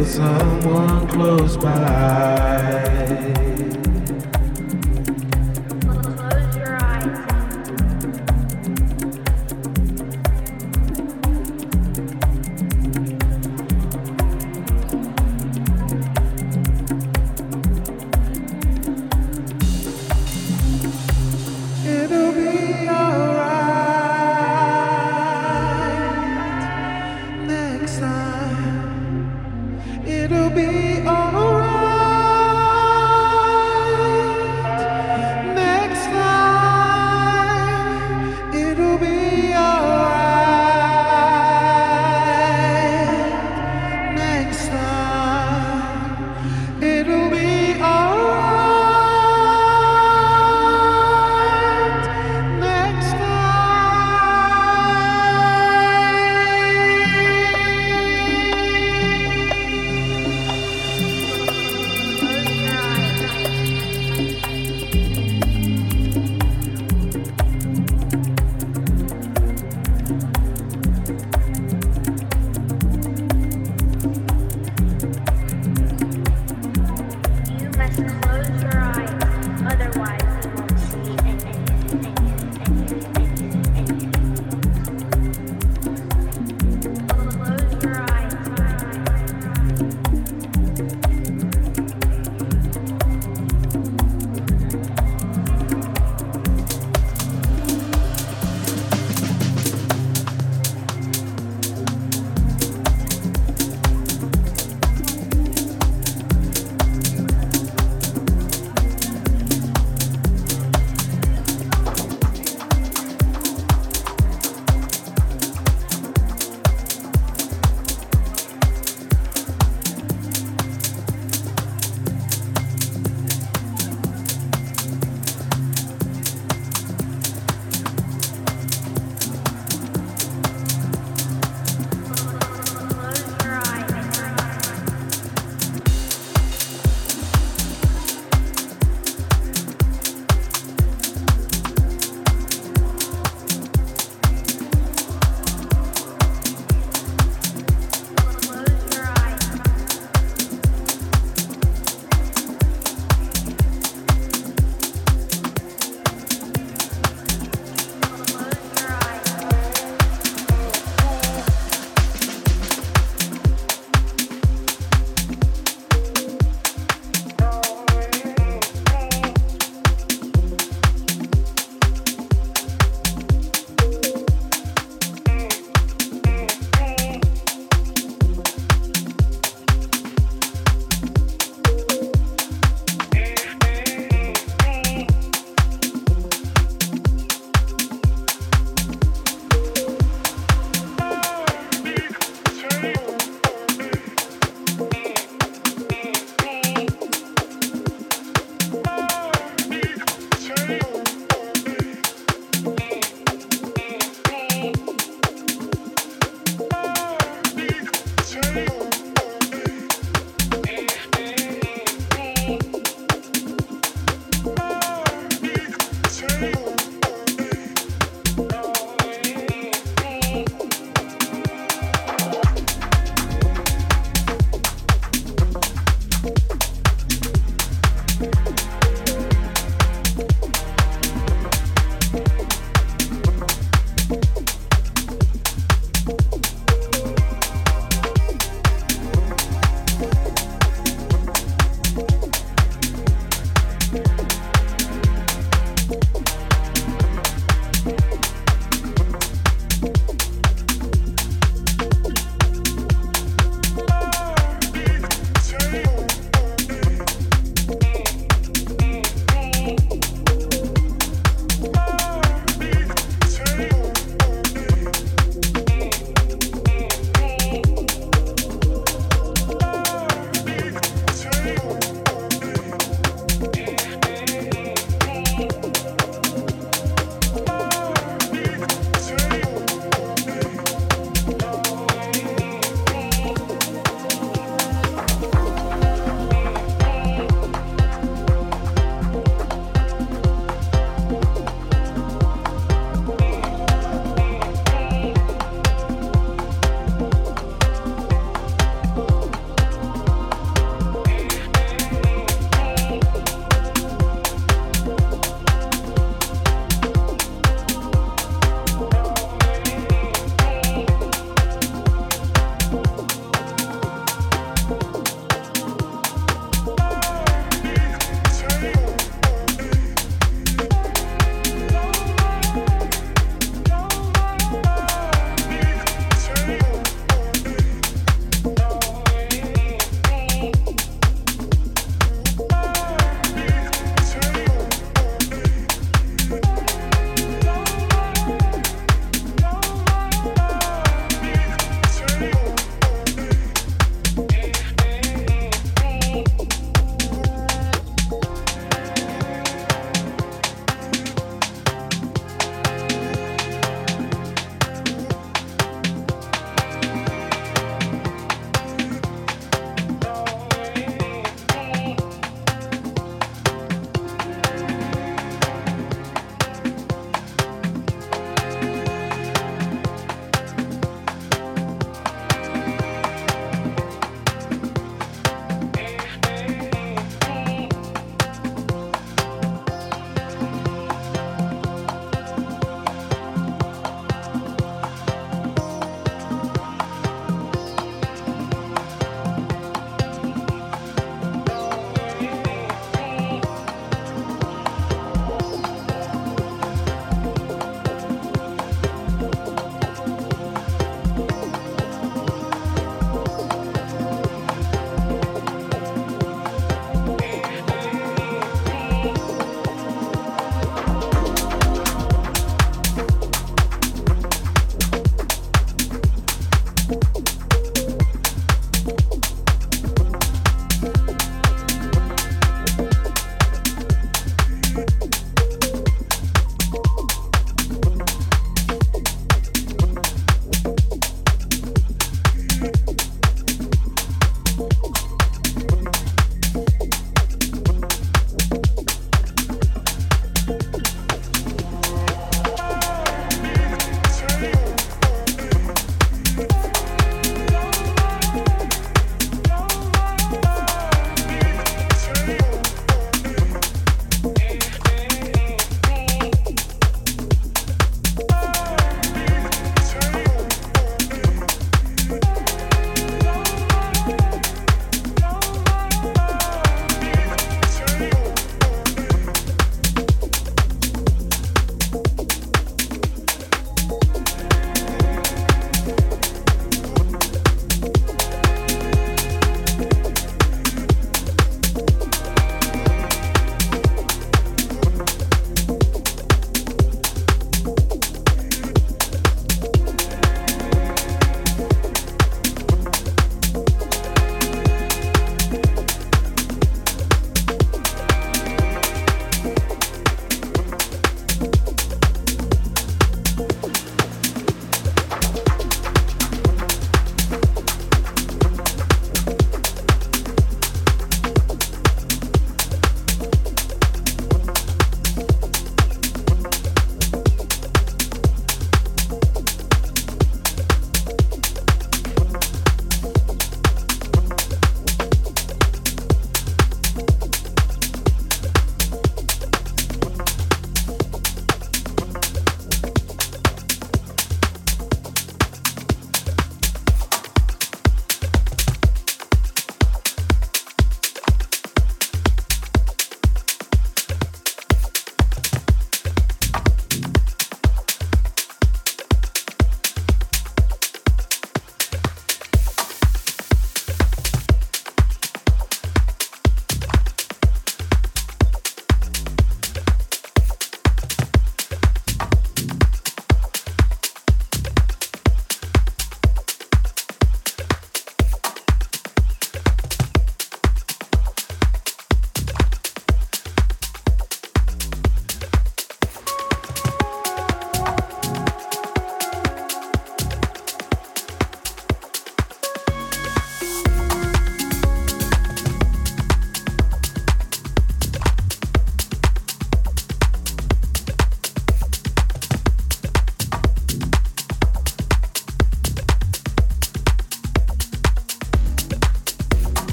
It